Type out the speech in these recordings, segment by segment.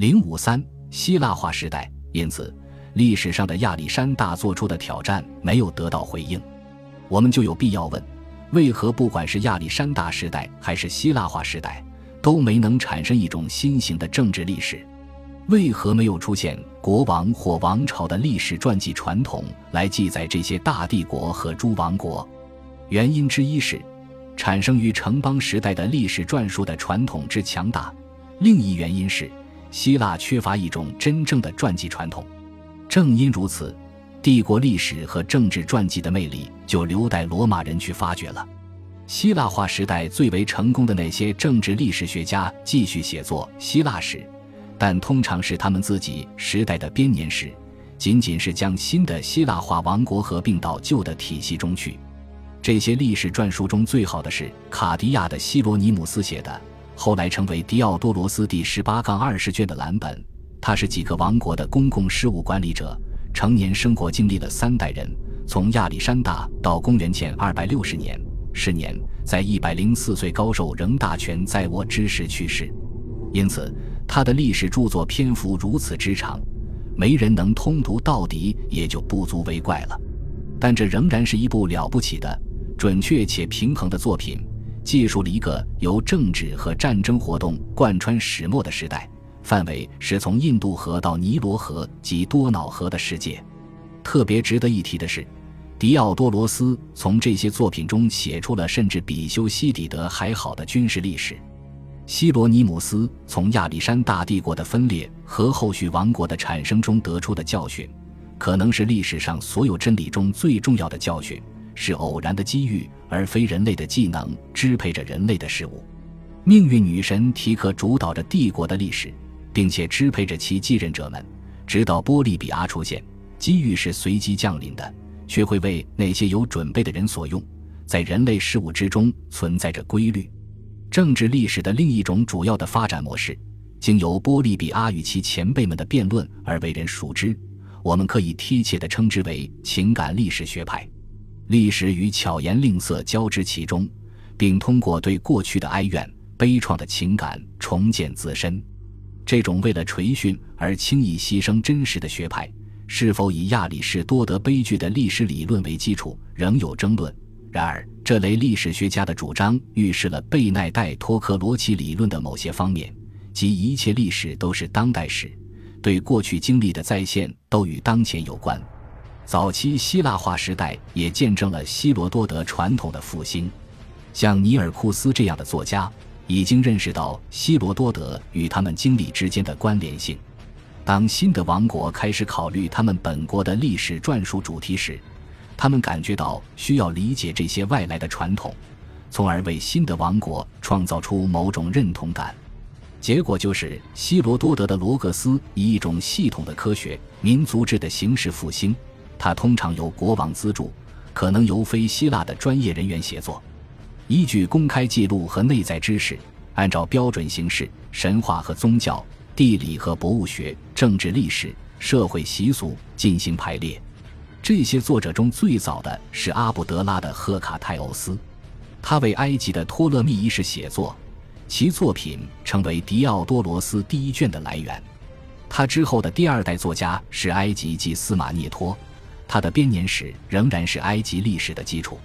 零五三希腊化时代，因此历史上的亚历山大做出的挑战没有得到回应。我们就有必要问：为何不管是亚历山大时代还是希腊化时代，都没能产生一种新型的政治历史？为何没有出现国王或王朝的历史传记传统来记载这些大帝国和诸王国？原因之一是，产生于城邦时代的历史传述的传统之强大；另一原因是，希腊缺乏一种真正的传记传统。正因如此，帝国历史和政治传记的魅力就留待罗马人去发掘了。希腊化时代最为成功的那些政治历史学家继续写作希腊史。但通常是他们自己时代的编年史，仅仅是将新的希腊化王国合并到旧的体系中去。这些历史传书中最好的是卡迪亚的希罗尼姆斯写的，后来成为迪奥多罗斯第十八杠二十卷的蓝本。他是几个王国的公共事务管理者，成年生活经历了三代人，从亚历山大到公元前二百六十年，是年，在一百零四岁高寿仍大权在握之时去世。因此。他的历史著作篇幅如此之长，没人能通读到底，也就不足为怪了。但这仍然是一部了不起的、准确且平衡的作品，记述了一个由政治和战争活动贯穿始末的时代，范围是从印度河到尼罗河及多瑙河的世界。特别值得一提的是，狄奥多罗斯从这些作品中写出了甚至比修昔底德还好的军事历史。希罗尼姆斯从亚历山大帝国的分裂和后续王国的产生中得出的教训，可能是历史上所有真理中最重要的教训：是偶然的机遇，而非人类的技能支配着人类的事物。命运女神提克主导着帝国的历史，并且支配着其继任者们，直到波利比亚出现。机遇是随机降临的，却会为那些有准备的人所用。在人类事物之中存在着规律。政治历史的另一种主要的发展模式，经由波利比阿与其前辈们的辩论而为人熟知。我们可以贴切地称之为情感历史学派。历史与巧言令色交织其中，并通过对过去的哀怨、悲怆的情感重建自身。这种为了垂训而轻易牺牲真实的学派，是否以亚里士多德悲剧的历史理论为基础，仍有争论。然而，这类历史学家的主张预示了贝奈代托克罗奇理论的某些方面，即一切历史都是当代史，对过去经历的再现都与当前有关。早期希腊化时代也见证了希罗多德传统的复兴，像尼尔库斯这样的作家已经认识到希罗多德与他们经历之间的关联性。当新的王国开始考虑他们本国的历史传述主题时，他们感觉到需要理解这些外来的传统，从而为新的王国创造出某种认同感。结果就是希罗多德的罗格斯以一种系统的科学民族志的形式复兴。它通常由国王资助，可能由非希腊的专业人员协作，依据公开记录和内在知识，按照标准形式、神话和宗教、地理和博物学、政治历史、社会习俗进行排列。这些作者中最早的是阿布德拉的赫卡泰欧斯，他为埃及的托勒密一世写作，其作品成为狄奥多罗斯第一卷的来源。他之后的第二代作家是埃及祭司马涅托，他的编年史仍然是埃及历史的基础。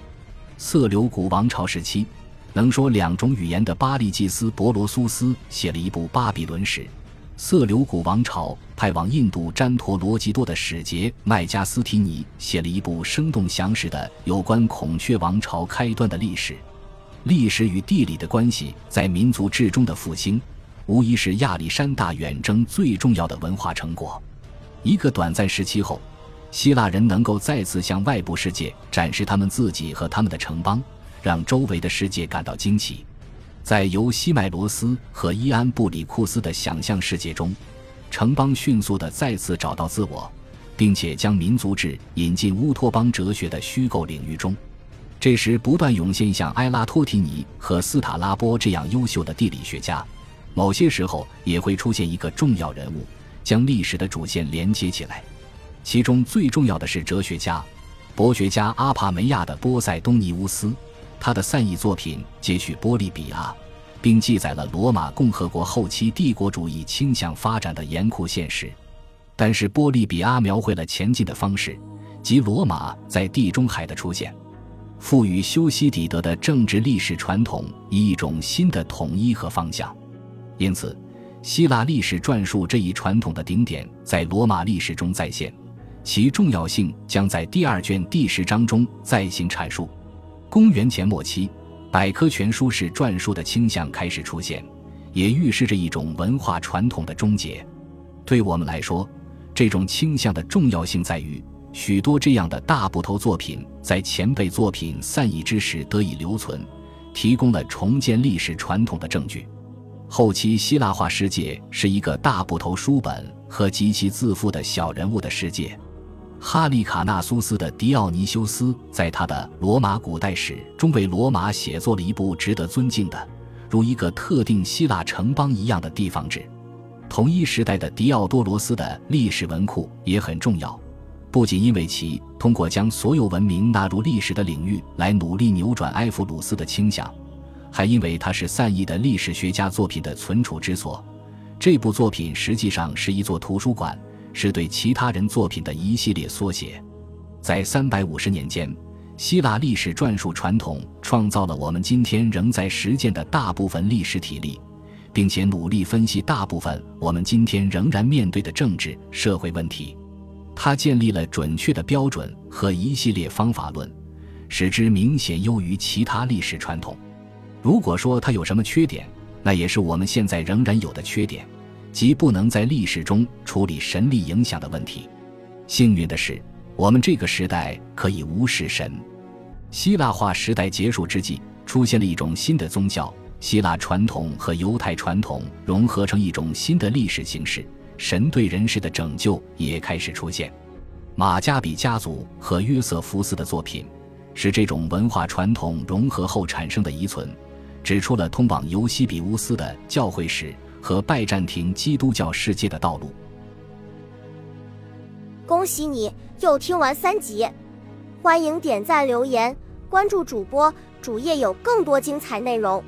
色流古王朝时期，能说两种语言的巴利祭司伯罗苏斯写了一部巴比伦史。色流古王朝派往印度詹陀罗吉多的使节麦加斯提尼写了一部生动详实的有关孔雀王朝开端的历史。历史与地理的关系在民族志中的复兴，无疑是亚历山大远征最重要的文化成果。一个短暂时期后，希腊人能够再次向外部世界展示他们自己和他们的城邦，让周围的世界感到惊奇。在由西麦罗斯和伊安布里库斯的想象世界中，城邦迅速地再次找到自我，并且将民族志引进乌托邦哲学的虚构领域中。这时，不断涌现像埃拉托提尼和斯塔拉波这样优秀的地理学家。某些时候，也会出现一个重要人物，将历史的主线连接起来。其中最重要的是哲学家、博学家阿帕梅亚的波塞冬尼乌斯。他的散佚作品接续波利比亚，并记载了罗马共和国后期帝国主义倾向发展的严酷现实。但是，波利比阿描绘了前进的方式，即罗马在地中海的出现，赋予修昔底德的政治历史传统以一种新的统一和方向。因此，希腊历史传述这一传统的顶点在罗马历史中再现，其重要性将在第二卷第十章中再行阐述。公元前末期，百科全书式传述的倾向开始出现，也预示着一种文化传统的终结。对我们来说，这种倾向的重要性在于，许多这样的大部头作品在前辈作品散佚之时得以留存，提供了重建历史传统的证据。后期希腊化世界是一个大部头书本和极其自负的小人物的世界。哈利卡纳苏斯的狄奥尼修斯在他的《罗马古代史》中为罗马写作了一部值得尊敬的，如一个特定希腊城邦一样的地方志。同一时代的狄奥多罗斯的历史文库也很重要，不仅因为其通过将所有文明纳入历史的领域来努力扭转埃弗鲁斯的倾向，还因为它是散佚的历史学家作品的存储之所。这部作品实际上是一座图书馆，是对其他人作品的一系列缩写。在三百五十年间，希腊历史传述传统创造了我们今天仍在实践的大部分历史体例。并且努力分析大部分我们今天仍然面对的政治社会问题，他建立了准确的标准和一系列方法论，使之明显优于其他历史传统。如果说它有什么缺点，那也是我们现在仍然有的缺点，即不能在历史中处理神力影响的问题。幸运的是，我们这个时代可以无视神。希腊化时代结束之际，出现了一种新的宗教。希腊传统和犹太传统融合成一种新的历史形式，神对人世的拯救也开始出现。马加比家族和约瑟夫斯的作品是这种文化传统融合后产生的遗存，指出了通往尤西比乌斯的教会史和拜占庭基督教世界的道路。恭喜你又听完三集，欢迎点赞、留言、关注主播，主页有更多精彩内容。